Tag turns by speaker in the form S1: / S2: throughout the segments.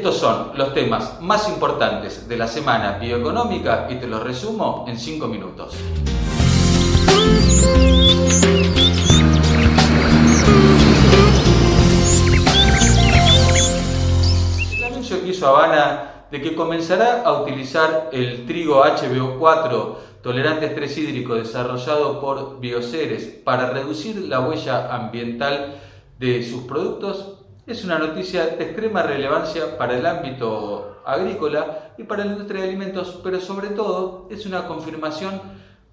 S1: son los temas más importantes de la semana bioeconómica y te los resumo en 5 minutos. El anuncio que hizo Habana de que comenzará a utilizar el trigo HBO4 tolerante estrés hídrico desarrollado por Bioceres para reducir la huella ambiental de sus productos es una noticia de extrema relevancia para el ámbito agrícola y para la industria de alimentos, pero sobre todo es una confirmación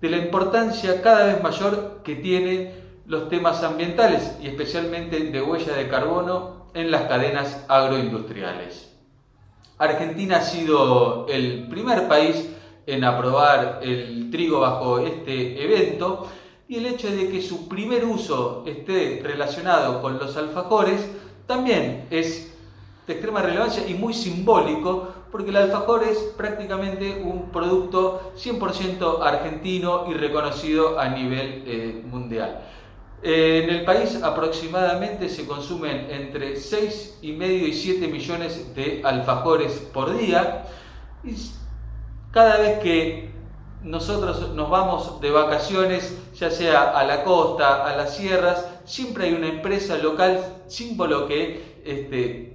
S1: de la importancia cada vez mayor que tienen los temas ambientales y especialmente de huella de carbono en las cadenas agroindustriales. Argentina ha sido el primer país en aprobar el trigo bajo este evento y el hecho de que su primer uso esté relacionado con los alfajores también es de extrema relevancia y muy simbólico porque el alfajor es prácticamente un producto 100% argentino y reconocido a nivel eh, mundial. En el país aproximadamente se consumen entre 6,5 y 7 millones de alfajores por día y cada vez que nosotros nos vamos de vacaciones, ya sea a la costa, a las sierras, siempre hay una empresa local, símbolo que este,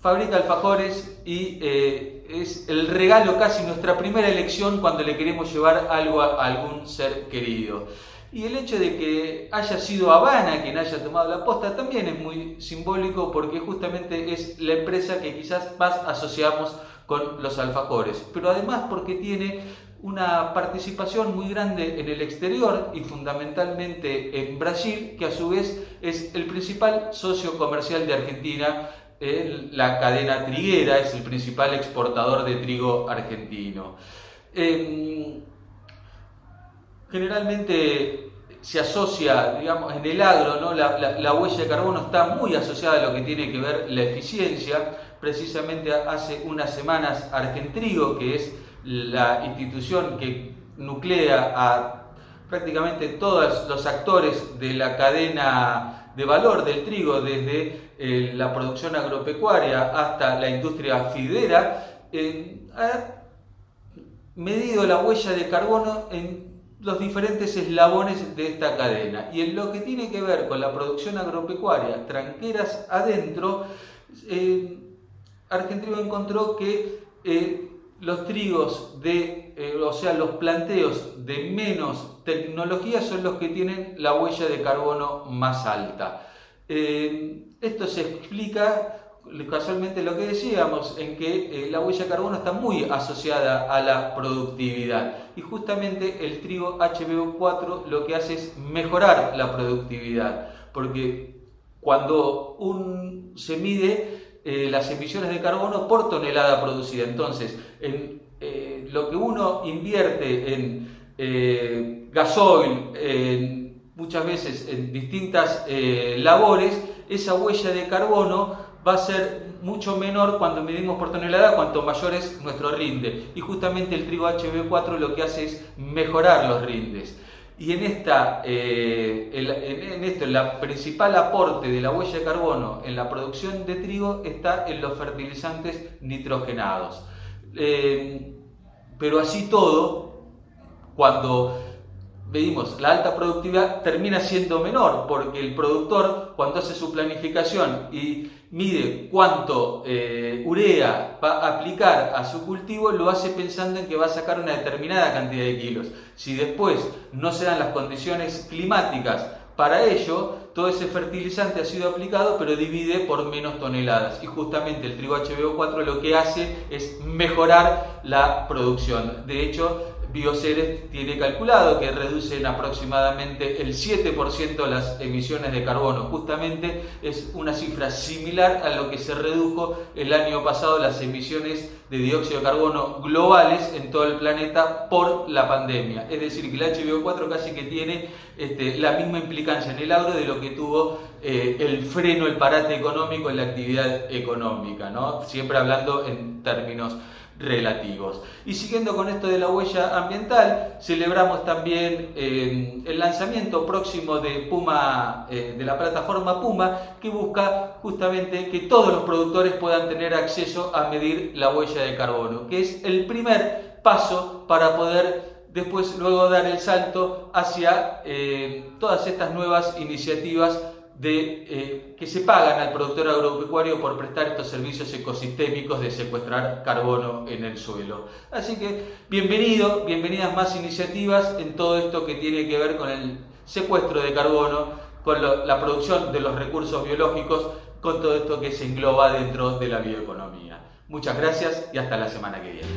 S1: fabrica alfajores y eh, es el regalo casi nuestra primera elección cuando le queremos llevar algo a, algún ser querido. Y el hecho de que haya sido Habana quien haya tomado la posta también es muy simbólico porque justamente es la empresa que quizás más asociamos con los alfajores, pero además porque tiene una participación muy grande en el exterior y fundamentalmente en Brasil, que a su vez es el principal socio comercial de Argentina en la cadena triguera, es el principal exportador de trigo argentino. Em, generalmente se asocia, digamos, en el agro, ¿no? La, la, huella de carbono está muy asociada a lo que tiene que ver la eficiencia. Precisamente hace unas semanas Argentrigo, que es la institución que nuclea a prácticamente todos los actores de la cadena de valor del trigo, desde eh, la producción agropecuaria hasta la industria fidera, eh, ha medido la huella de carbono en los diferentes eslabones de esta cadena. Y en lo que tiene que ver con la producción agropecuaria, tranqueras adentro, eh, Argentina encontró que los trigos de, eh, o sea, los planteos de menos tecnología son los que tienen la huella de carbono más alta. Eh, esto se explica casualmente lo que decíamos, en que eh, la huella de carbono está muy asociada a la productividad. Y justamente el trigo HBO4 lo que hace es mejorar la productividad, porque cuando un, se mide eh, las emisiones de carbono por tonelada producida. Entonces, en, eh, lo que uno invierte en eh, gasoil, muchas veces en distintas labores, esa huella de carbono va a ser mucho menor cuando medimos por tonelada, cuanto mayor es nuestro rinde. Y justamente el trigo HB4 lo que hace es mejorar los rindes. Y en, esta, eh, en, esto, principal aporte de la huella de carbono en la producción de trigo está en los fertilizantes nitrogenados. Eh, pero así todo, cuando medimos la alta productividad, termina siendo menor, porque el productor, cuando hace su planificación y mide cuánto eh, urea va a aplicar a su cultivo, lo hace pensando en que va a sacar una determinada cantidad de kilos. Si después no se dan las condiciones climáticas para ello, todo ese fertilizante ha sido aplicado, pero divide por menos toneladas. Y justamente el trigo HBO4 lo que hace es mejorar la producción. De hecho, Bioceres tiene calculado que reducen aproximadamente el 7% las emisiones de carbono. Justamente es una cifra similar a lo que se redujo el año pasado las emisiones de dióxido de carbono globales en todo el planeta por la pandemia. Es decir, que el HBO4 casi que tiene este, la misma implicancia en el agro de lo que tuvo eh, el freno, el parate económico en la actividad económica, ¿no? siempre hablando en términos relativos. Y siguiendo con esto de la huella ambiental, celebramos también eh, el lanzamiento próximo de Puma, eh, de la plataforma Puma, que busca justamente que todos los productores puedan tener acceso a medir la huella de carbono, que es el primer paso para poder después luego dar el salto hacia eh, todas estas nuevas iniciativas de, eh, que se pagan al productor agropecuario por prestar estos servicios ecosistémicos de secuestrar carbono en el suelo. Así que bienvenido, bienvenidas más iniciativas en todo esto que tiene que ver con el secuestro de carbono, con la producción de los recursos biológicos, con todo esto que se engloba dentro de la bioeconomía. Muchas gracias y hasta la semana que viene.